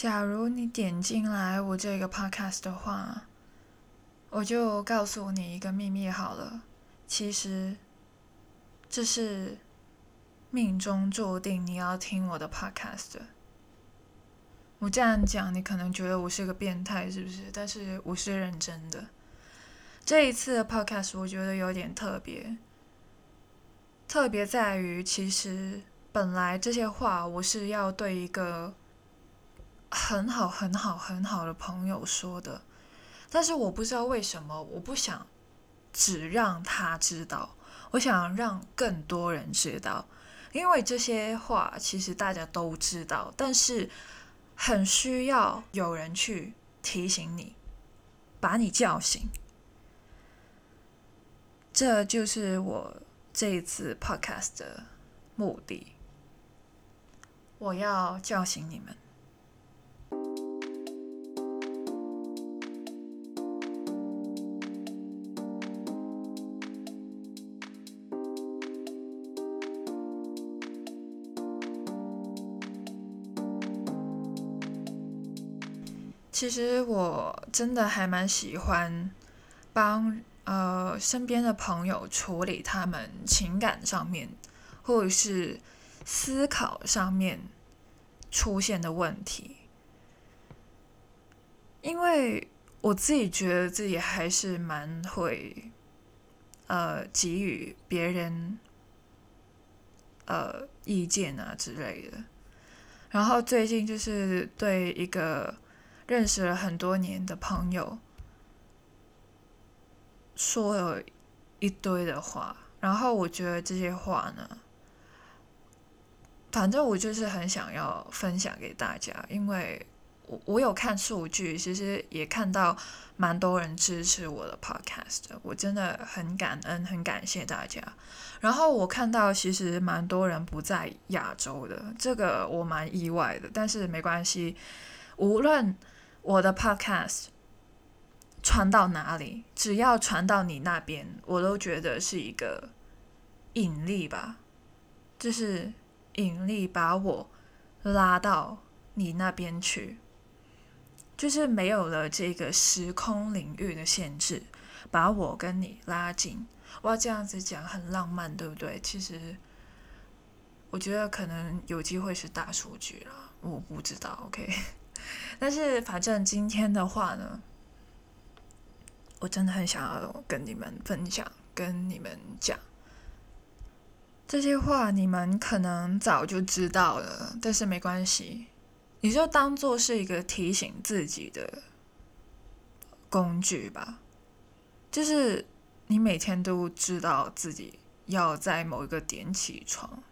假如你点进来我这个 podcast 的话，我就告诉你一个秘密好了。其实这是命中注定你要听我的 podcast。我这样讲，你可能觉得我是个变态，是不是？但是我是认真的。这一次的 podcast 我觉得有点特别，特别在于，其实本来这些话我是要对一个很好、很好、很好的朋友说的，但是我不知道为什么，我不想只让他知道，我想让更多人知道，因为这些话其实大家都知道，但是。很需要有人去提醒你，把你叫醒。这就是我这一次 podcast 的目的。我要叫醒你们。其实我真的还蛮喜欢帮呃身边的朋友处理他们情感上面或者是思考上面出现的问题，因为我自己觉得自己还是蛮会呃给予别人呃意见啊之类的，然后最近就是对一个。认识了很多年的朋友，说了一堆的话，然后我觉得这些话呢，反正我就是很想要分享给大家，因为我我有看数据，其实也看到蛮多人支持我的 podcast，我真的很感恩，很感谢大家。然后我看到其实蛮多人不在亚洲的，这个我蛮意外的，但是没关系，无论。我的 podcast 传到哪里，只要传到你那边，我都觉得是一个引力吧，就是引力把我拉到你那边去，就是没有了这个时空领域的限制，把我跟你拉近。哇，这样子讲很浪漫，对不对？其实我觉得可能有机会是大数据了，我不知道。OK。但是，反正今天的话呢，我真的很想要跟你们分享，跟你们讲这些话。你们可能早就知道了，但是没关系，你就当做是一个提醒自己的工具吧。就是你每天都知道自己要在某一个点起床，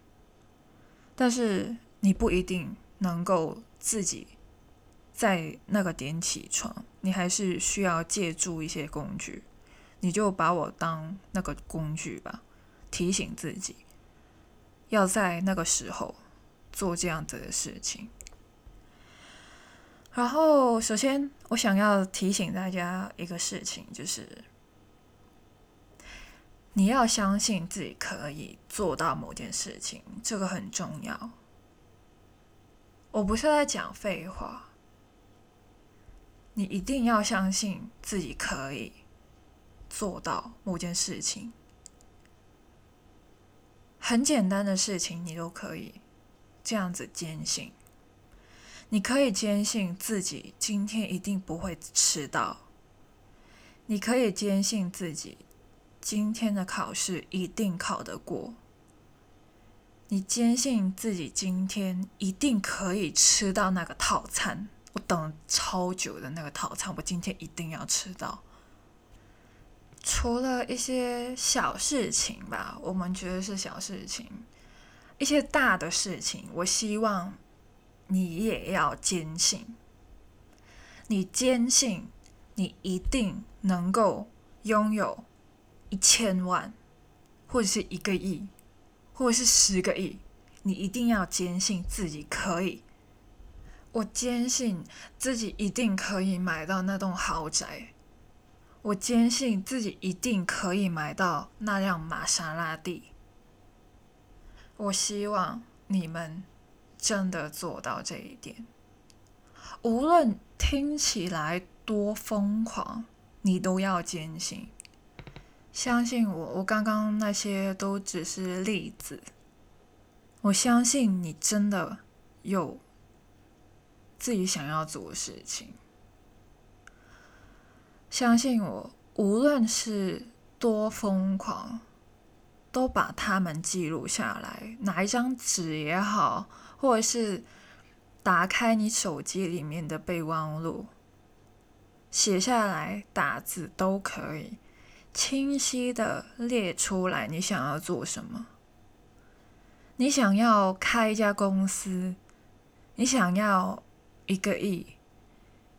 但是你不一定能够自己。在那个点起床，你还是需要借助一些工具，你就把我当那个工具吧，提醒自己要在那个时候做这样子的事情。然后，首先我想要提醒大家一个事情，就是你要相信自己可以做到某件事情，这个很重要。我不是在讲废话。你一定要相信自己可以做到某件事情，很简单的事情你都可以这样子坚信。你可以坚信自己今天一定不会迟到，你可以坚信自己今天的考试一定考得过，你坚信自己今天一定可以吃到那个套餐。我等超久的那个套餐，我今天一定要吃到。除了一些小事情吧，我们觉得是小事情，一些大的事情，我希望你也要坚信。你坚信你一定能够拥有一千万，或者是一个亿，或者是十个亿，你一定要坚信自己可以。我坚信自己一定可以买到那栋豪宅，我坚信自己一定可以买到那辆玛莎拉蒂。我希望你们真的做到这一点。无论听起来多疯狂，你都要坚信。相信我，我刚刚那些都只是例子。我相信你真的有自己想要做的事情。相信我，无论是多疯狂，都把它们记录下来，拿一张纸也好，或者是打开你手机里面的备忘录，写下来打字都可以，清晰的列出来你想要做什么。你想要开一家公司，你想要一个亿。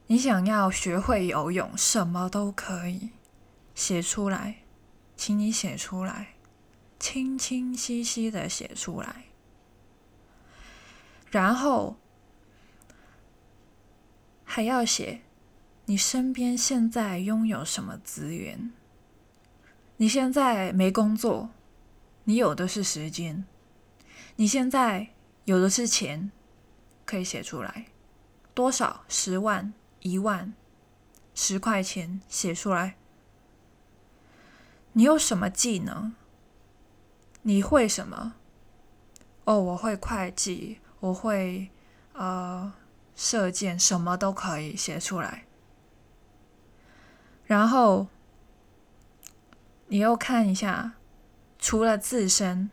你想要学会游泳，什么都可以写出来，请你写出来，清清晰晰的写出来。然后还要写你身边现在拥有什么资源。你现在没工作，你有的是时间。你现在有的是钱，可以写出来，多少？十万。一万十块钱写出来。你有什么技能？你会什么？哦，我会会计，我会呃射箭，什么都可以写出来。然后你又看一下，除了自身，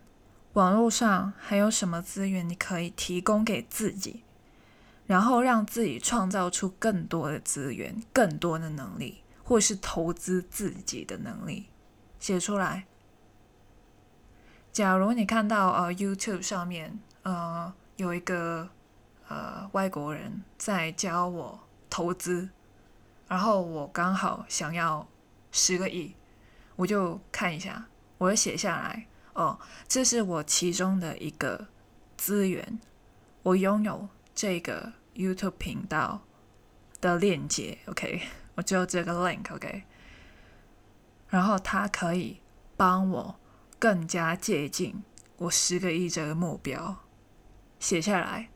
网络上还有什么资源你可以提供给自己？然后让自己创造出更多的资源、更多的能力，或是投资自己的能力，写出来。假如你看到呃 YouTube 上面呃有一个呃外国人在教我投资，然后我刚好想要十个亿，我就看一下，我就写下来哦，这是我其中的一个资源，我拥有。这个 YouTube 频道的链接，OK，我只有这个 link，OK，然后它可以帮我更加接近我十个亿这个目标，写下来，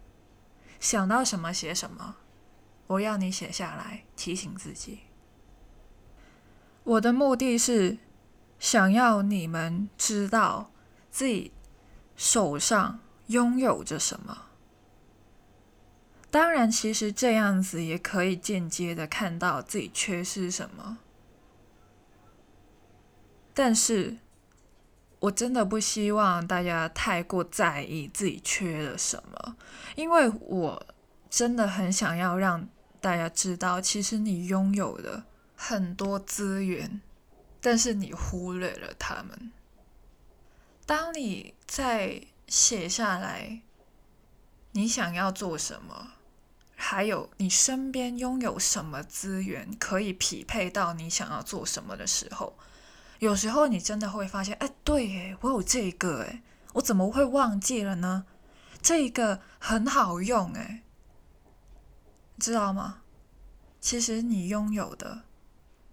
想到什么写什么，我要你写下来，提醒自己。我的目的是想要你们知道自己手上拥有着什么。当然，其实这样子也可以间接的看到自己缺失什么，但是我真的不希望大家太过在意自己缺了什么，因为我真的很想要让大家知道，其实你拥有的很多资源，但是你忽略了他们。当你在写下来，你想要做什么？还有你身边拥有什么资源可以匹配到你想要做什么的时候，有时候你真的会发现，哎，对，哎，我有这个，哎，我怎么会忘记了呢？这个很好用，哎，知道吗？其实你拥有的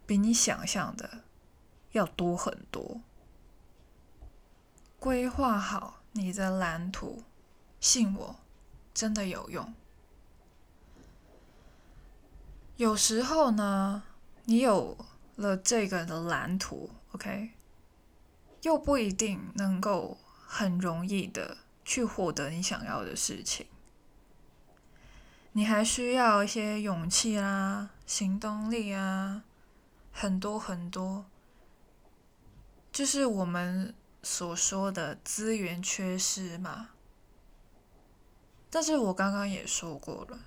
比你想象的要多很多。规划好你的蓝图，信我，真的有用。有时候呢，你有了这个的蓝图，OK，又不一定能够很容易的去获得你想要的事情。你还需要一些勇气啦、行动力啊，很多很多，就是我们所说的资源缺失嘛。但是我刚刚也说过了。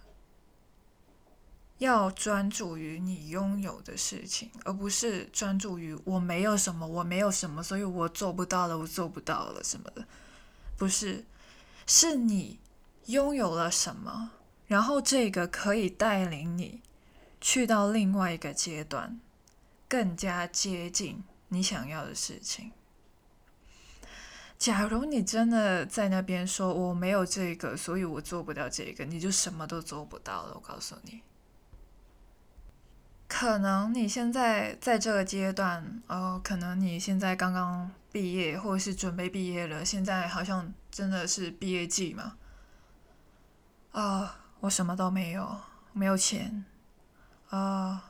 要专注于你拥有的事情，而不是专注于我没有什么，我没有什么，所以我做不到了，我做不到了什么的，不是，是你拥有了什么，然后这个可以带领你去到另外一个阶段，更加接近你想要的事情。假如你真的在那边说我没有这个，所以我做不到这个，你就什么都做不到了。我告诉你。可能你现在在这个阶段，呃，可能你现在刚刚毕业，或者是准备毕业了，现在好像真的是毕业季嘛。啊，我什么都没有，没有钱，啊，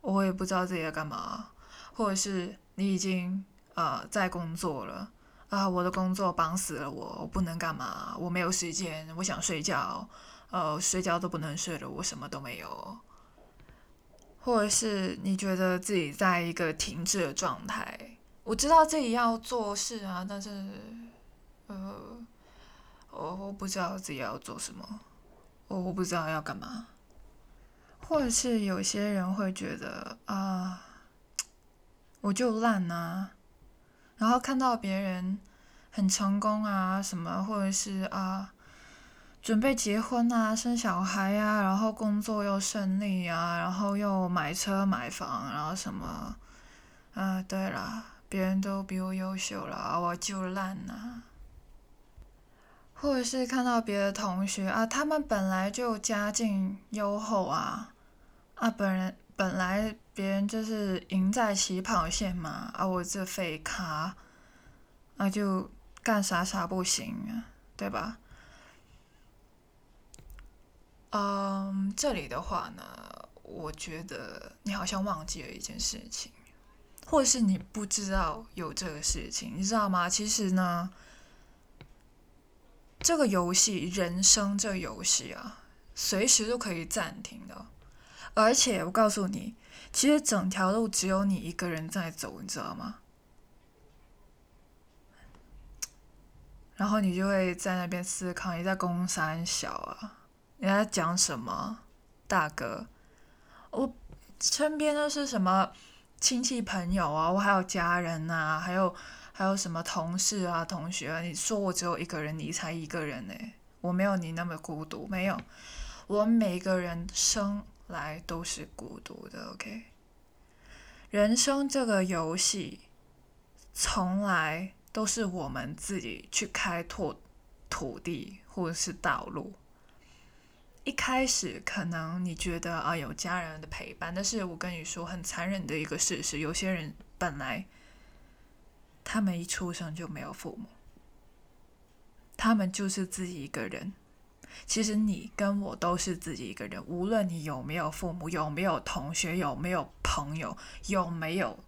我也不知道自己在干嘛，或者是你已经呃在工作了，啊，我的工作绑死了我，我不能干嘛，我没有时间，我想睡觉，呃，睡觉都不能睡了，我什么都没有，或者是你觉得自己在一个停滞的状态，我知道自己要做事啊，但是，呃，我我不知道自己要做什么。我我不知道要干嘛，或者是有些人会觉得啊，我就烂啊，然后看到别人很成功啊什么，或者是啊准备结婚啊生小孩啊，然后工作又顺利啊，然后又买车买房，然后什么啊，对了，别人都比我优秀了，我就烂啊。或者是看到别的同学啊，他们本来就家境优厚啊，啊，本人本来别人就是赢在起跑线嘛，啊，我这废咖，啊，就干啥啥不行啊，对吧？嗯，这里的话呢，我觉得你好像忘记了一件事情，或是你不知道有这个事情，你知道吗？其实呢。这个游戏，人生这游戏啊，随时都可以暂停的。而且我告诉你，其实整条路只有你一个人在走，你知道吗？然后你就会在那边思考，你在攻山小啊，你在讲什么，大哥？我身边都是什么亲戚朋友啊，我还有家人呐，还有。还有什么同事啊、同学啊？你说我只有一个人，你才一个人呢？我没有你那么孤独，没有。我们每个人生来都是孤独的，OK？人生这个游戏，从来都是我们自己去开拓土地或者是道路。一开始可能你觉得啊有家人的陪伴，但是我跟你说很残忍的一个事实，有些人本来。他们一出生就没有父母，他们就是自己一个人。其实你跟我都是自己一个人，无论你有没有父母，有没有同学，有没有朋友，有没有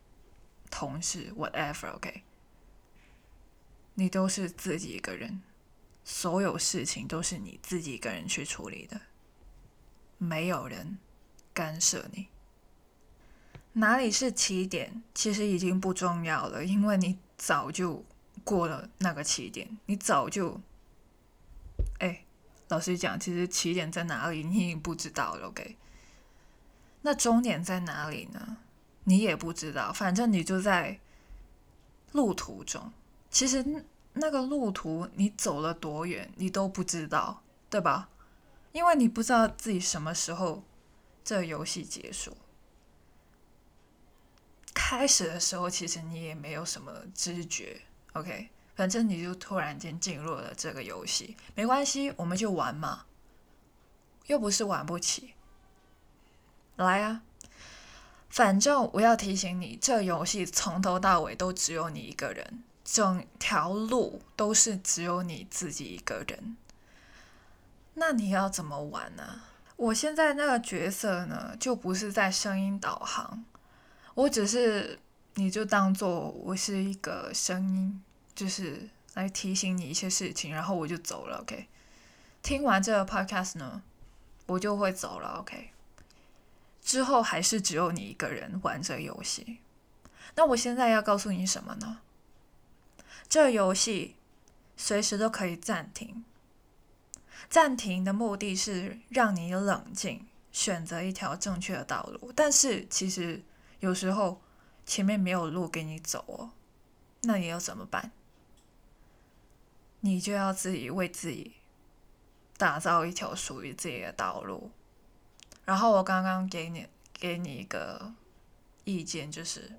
同事，whatever，OK，你都是自己一个人，所有事情都是你自己一个人去处理的，没有人干涉你。哪里是起点，其实已经不重要了，因为你。早就过了那个起点，你早就，哎，老实讲，其实起点在哪里你已经不知道了，OK？那终点在哪里呢？你也不知道，反正你就在路途中。其实那个路途你走了多远，你都不知道，对吧？因为你不知道自己什么时候这游戏结束。开始的时候，其实你也没有什么知觉，OK，反正你就突然间进入了这个游戏，没关系，我们就玩嘛，又不是玩不起，来啊！反正我要提醒你，这游戏从头到尾都只有你一个人，整条路都是只有你自己一个人，那你要怎么玩呢？我现在那个角色呢，就不是在声音导航。我只是，你就当做我是一个声音，就是来提醒你一些事情，然后我就走了。OK，听完这个 podcast 呢，我就会走了。OK，之后还是只有你一个人玩这游戏。那我现在要告诉你什么呢？这游戏随时都可以暂停，暂停的目的是让你冷静，选择一条正确的道路。但是其实。有时候前面没有路给你走哦，那你要怎么办？你就要自己为自己打造一条属于自己的道路。然后我刚刚给你给你一个意见，就是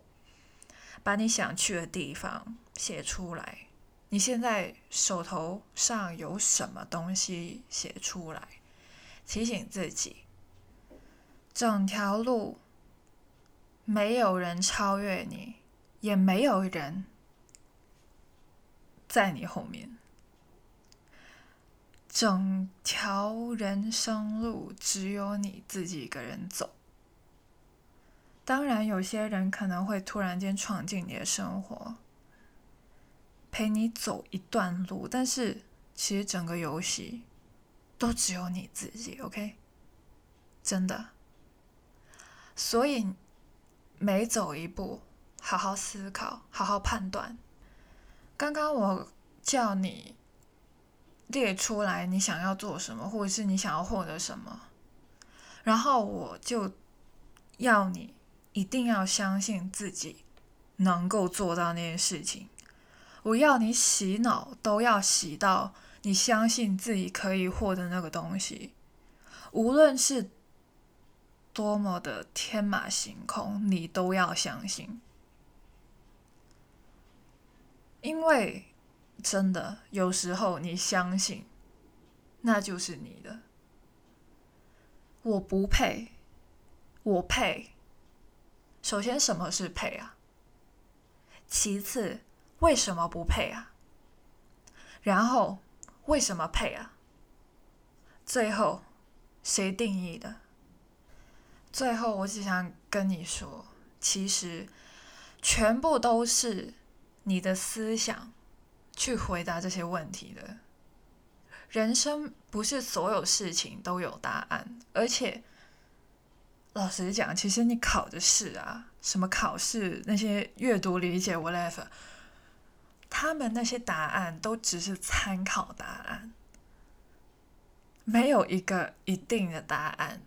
把你想去的地方写出来。你现在手头上有什么东西写出来，提醒自己，整条路。没有人超越你，也没有人在你后面。整条人生路只有你自己一个人走。当然，有些人可能会突然间闯进你的生活，陪你走一段路，但是其实整个游戏都只有你自己，OK？真的。所以每走一步，好好思考，好好判断。刚刚我叫你列出来你想要做什么，或者是你想要获得什么，然后我就要你一定要相信自己能够做到那件事情。我要你洗脑，都要洗到你相信自己可以获得那个东西，无论是多么的天马行空，你都要相信。因为真的有时候你相信，那就是你的。我不配，我配。首先，什么是配啊？其次，为什么不配啊？然后，为什么配啊？最后，谁定义的？最后，我只想跟你说，其实全部都是。你的思想去回答这些问题的。人生不是所有事情都有答案，而且老实讲，其实你考的试啊，什么考试那些阅读理解 whatever，他们那些答案都只是参考答案，没有一个一定的答案。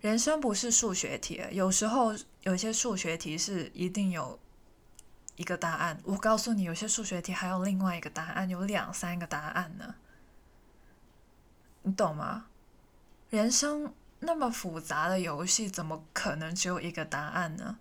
人生不是数学题，有时候有些数学题是一定有。一个答案，我告诉你，有些数学题还有另外一个答案，有两三个答案呢。你懂吗？人生那么复杂的游戏，怎么可能只有一个答案呢？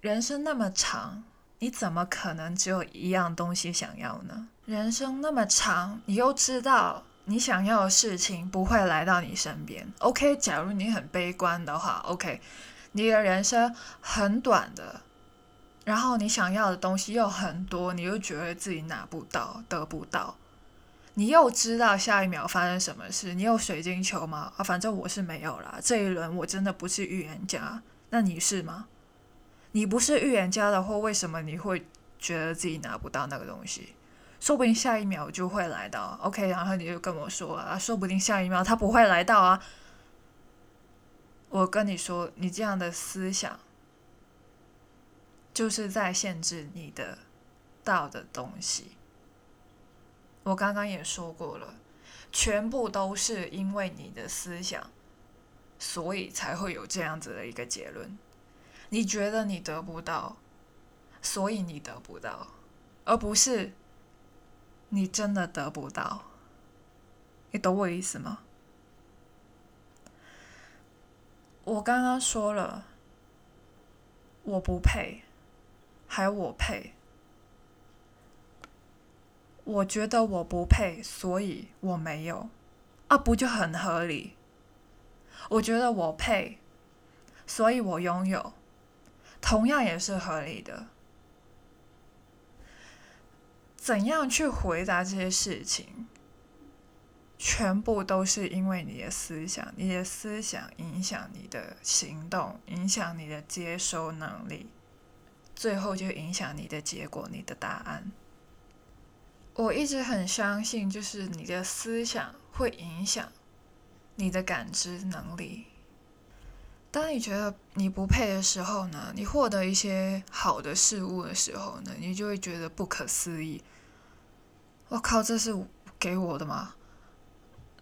人生那么长，你怎么可能只有一样东西想要呢？人生那么长，你又知道你想要的事情不会来到你身边。OK，假如你很悲观的话，OK，你的人生很短的。然后你想要的东西又很多，你又觉得自己拿不到、得不到，你又知道下一秒发生什么事？你有水晶球吗？啊，反正我是没有啦。这一轮我真的不是预言家，那你是吗？你不是预言家的话，为什么你会觉得自己拿不到那个东西？说不定下一秒就会来到。OK，然后你就跟我说啊，说不定下一秒他不会来到啊。我跟你说，你这样的思想。就是在限制你的到的东西。我刚刚也说过了，全部都是因为你的思想，所以才会有这样子的一个结论。你觉得你得不到，所以你得不到，而不是你真的得不到。你懂我意思吗？我刚刚说了，我不配。还我配，我觉得我不配，所以我没有，啊，不就很合理？我觉得我配，所以我拥有，同样也是合理的。怎样去回答这些事情，全部都是因为你的思想，你的思想影响你的行动，影响你的接收能力。最后就影响你的结果，你的答案。我一直很相信，就是你的思想会影响你的感知能力。当你觉得你不配的时候呢，你获得一些好的事物的时候呢，你就会觉得不可思议。我靠，这是给我的吗？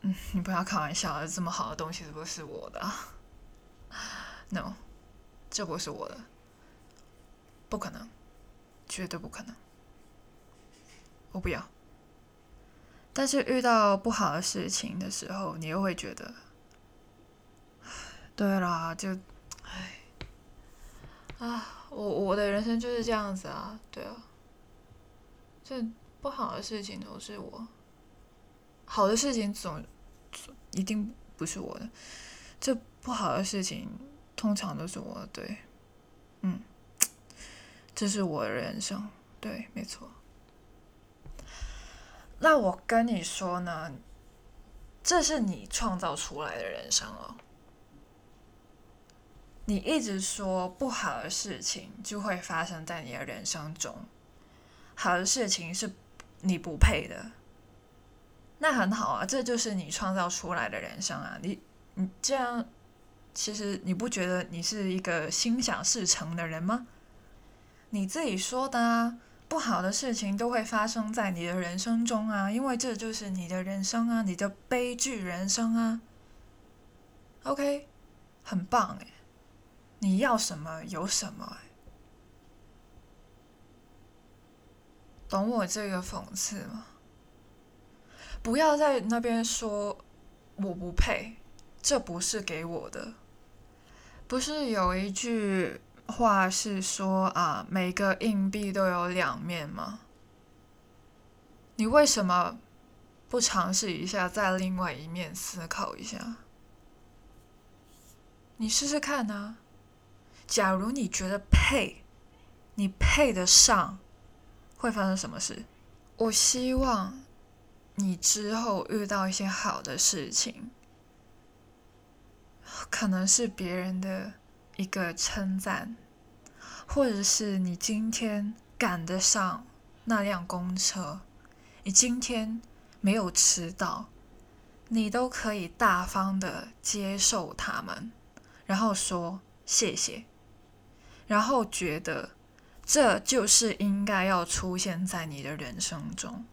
嗯，你不要开玩笑了，这么好的东西是不是我的？No，这不是我的。不可能，绝对不可能！我不要。但是遇到不好的事情的时候，你又会觉得，对啦，就，唉，啊，我我的人生就是这样子啊，对啊，这不好的事情都是我，好的事情总一定不是我的，这不好的事情通常都是我的，对，嗯。这是我的人生，对，没错。那我跟你说呢，这是你创造出来的人生哦。你一直说不好的事情就会发生在你的人生中，好的事情是你不配的，那很好啊，这就是你创造出来的人生啊。你你这样，其实你不觉得你是一个心想事成的人吗？你自己说的啊，不好的事情都会发生在你的人生中啊，因为这就是你的人生啊，你的悲剧人生啊。OK，很棒诶。你要什么有什么，懂我这个讽刺吗？不要在那边说我不配，这不是给我的。不是有一句话是说啊，每个硬币都有两面吗？你为什么不尝试一下，在另外一面思考一下？你试试看呢？假如你觉得配，你配得上，会发生什么事？我希望你之后遇到一些好的事情，可能是别人的一个称赞，或者是你今天赶得上那辆公车，你今天没有迟到，你都可以大方的接受他们，然后说谢谢。然后觉得这就是应该要出现在你的人生中。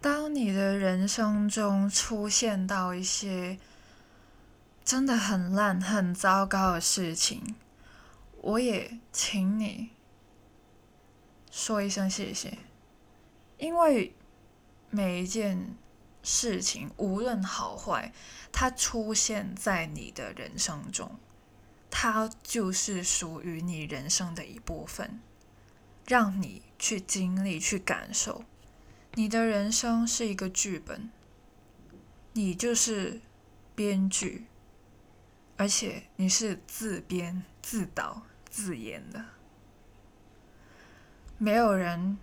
当你的人生中出现到一些真的很烂、很糟糕的事情，我也请你说一声谢谢，因为每一件事情，无论好坏，它出现在你的人生中。它就是属于你人生的一部分，让你去经历、去感受。你的人生是一个剧本，你就是编剧，而且你是自编、自导、自演的，没有人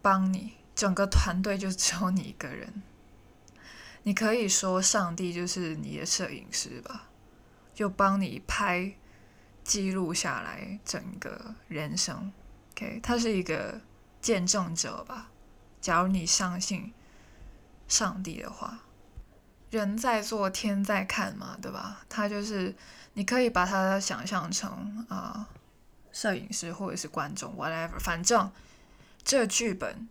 帮你，整个团队就只有你一个人。你可以说上帝就是你的摄影师吧。就帮你拍记录下来整个人生，OK，他是一个见证者吧。假如你相信上帝的话，人在做天在看嘛，对吧？他就是你可以把他想象成啊，摄影师或者是观众，whatever，反正这剧本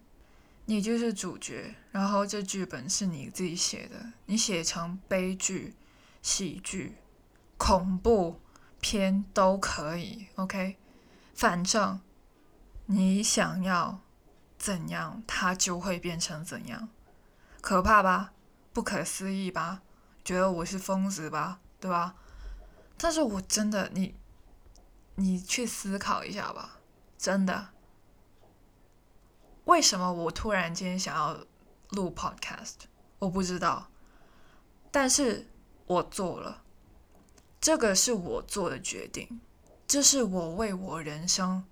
你就是主角，然后这剧本是你自己写的，你写成悲剧、喜剧。恐怖片都可以，OK，反正你想要怎样，它就会变成怎样。可怕吧？不可思议吧？觉得我是疯子吧？对吧？但是我真的，你你去思考一下吧，真的。为什么我突然间想要录 Podcast？我不知道，但是我做了。这个是我做的决定，这是我为我人生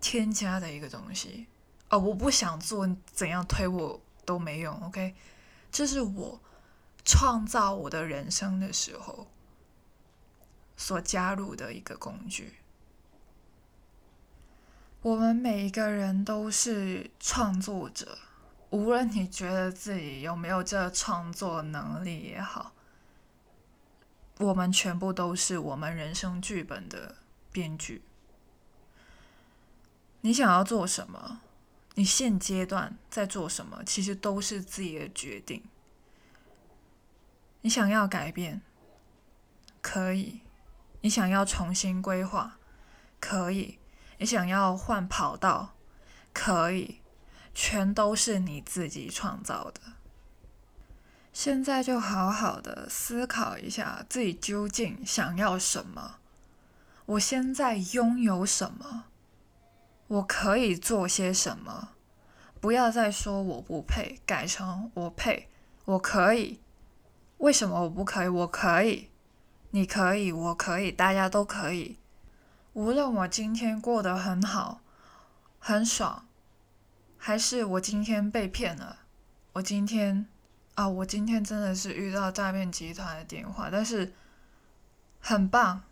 添加的一个东西。哦，我不想做，怎样推我都没用。OK，这是我创造我的人生的时候所加入的一个工具。我们每一个人都是创作者，无论你觉得自己有没有这创作能力也好。我们全部都是我们人生剧本的编剧。你想要做什么？你现阶段在做什么？其实都是自己的决定。你想要改变，可以；你想要重新规划，可以；你想要换跑道，可以。全都是你自己创造的。现在就好好的思考一下自己究竟想要什么，我现在拥有什么，我可以做些什么，不要再说我不配，改成我配，我可以。为什么我不可以？我可以，你可以，我可以，大家都可以。无论我今天过得很好，很爽，还是我今天被骗了，我今天。啊，我今天真的是遇到诈骗集团的电话，但是很棒，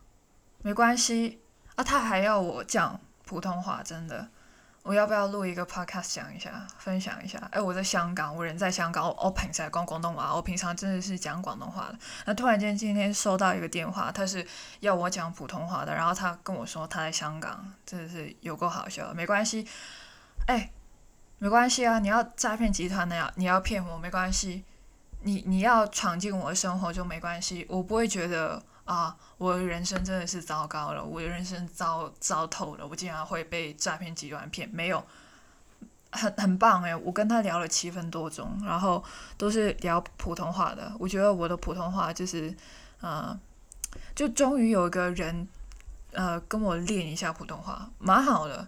没关系啊，他还要我讲普通话，真的。我要不要录一个 podcast 讲一下，分享一下？哎，我在香港，我人在香港，我平时讲广东话，我平常真的是讲广东话的。那突然间今天收到一个电话，他是要我讲普通话的，然后他跟我说他在香港，真的是有够好笑。没关系，哎，没关系啊，你要诈骗集团的呀，你要骗我没关系，你你要闯进我的生活就没关系，我不会觉得。啊，我的人生真的是糟糕了，我的人生糟糟透了，我竟然会被诈骗集团骗，没有，很很棒诶，我跟他聊了七分多钟，然后都是聊普通话的，我觉得我的普通话就是，呃，就终于有一个人，呃，跟我练一下普通话，蛮好的，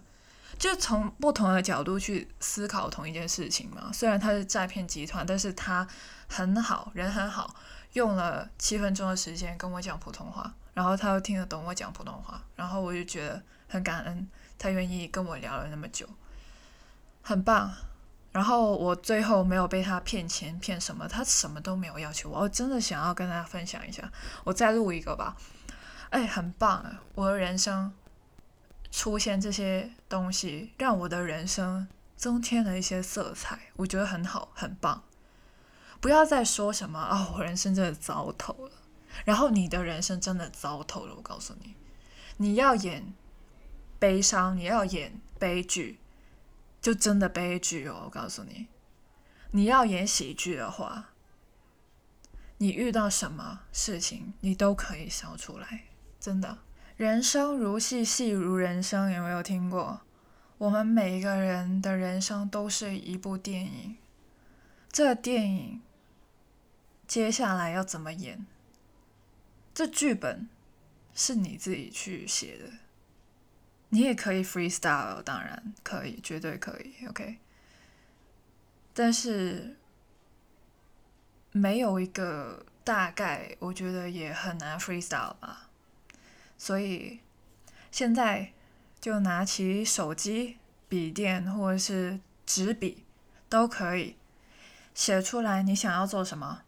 就从不同的角度去思考同一件事情嘛。虽然他是诈骗集团，但是他很好人很好。用了七分钟的时间跟我讲普通话，然后他又听得懂我讲普通话，然后我就觉得很感恩，他愿意跟我聊了那么久，很棒。然后我最后没有被他骗钱骗什么，他什么都没有要求我，我真的想要跟大家分享一下，我再录一个吧。哎，很棒啊！我的人生出现这些东西，让我的人生增添了一些色彩，我觉得很好，很棒。不要再说什么啊！我人生真的糟透了。然后你的人生真的糟透了。我告诉你，你要演悲伤，你要演悲剧，就真的悲剧哦。我告诉你，你要演喜剧的话，你遇到什么事情，你都可以笑出来。真的，人生如戏，戏如人生，有没有听过？我们每一个人的人生都是一部电影，这电影。接下来要怎么演？这剧本是你自己去写的，你也可以 freestyle，当然可以，绝对可以，OK。但是没有一个大概，我觉得也很难 freestyle 吧。所以现在就拿起手机、笔电或者是纸笔，都可以写出来你想要做什么。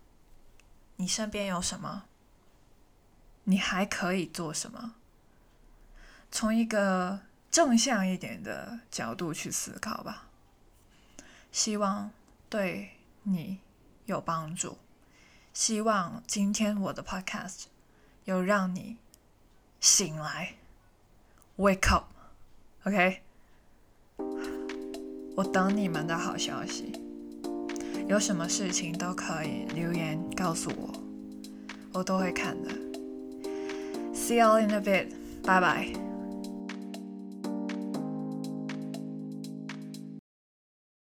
你身边有什么？你还可以做什么？从一个正向一点的角度去思考吧，希望对你有帮助。希望今天我的 Podcast 有让你醒来，Wake up，OK？我等你们的好消息。有什么事情都可以留言告诉我，我都会看的。See you in a bit，拜拜。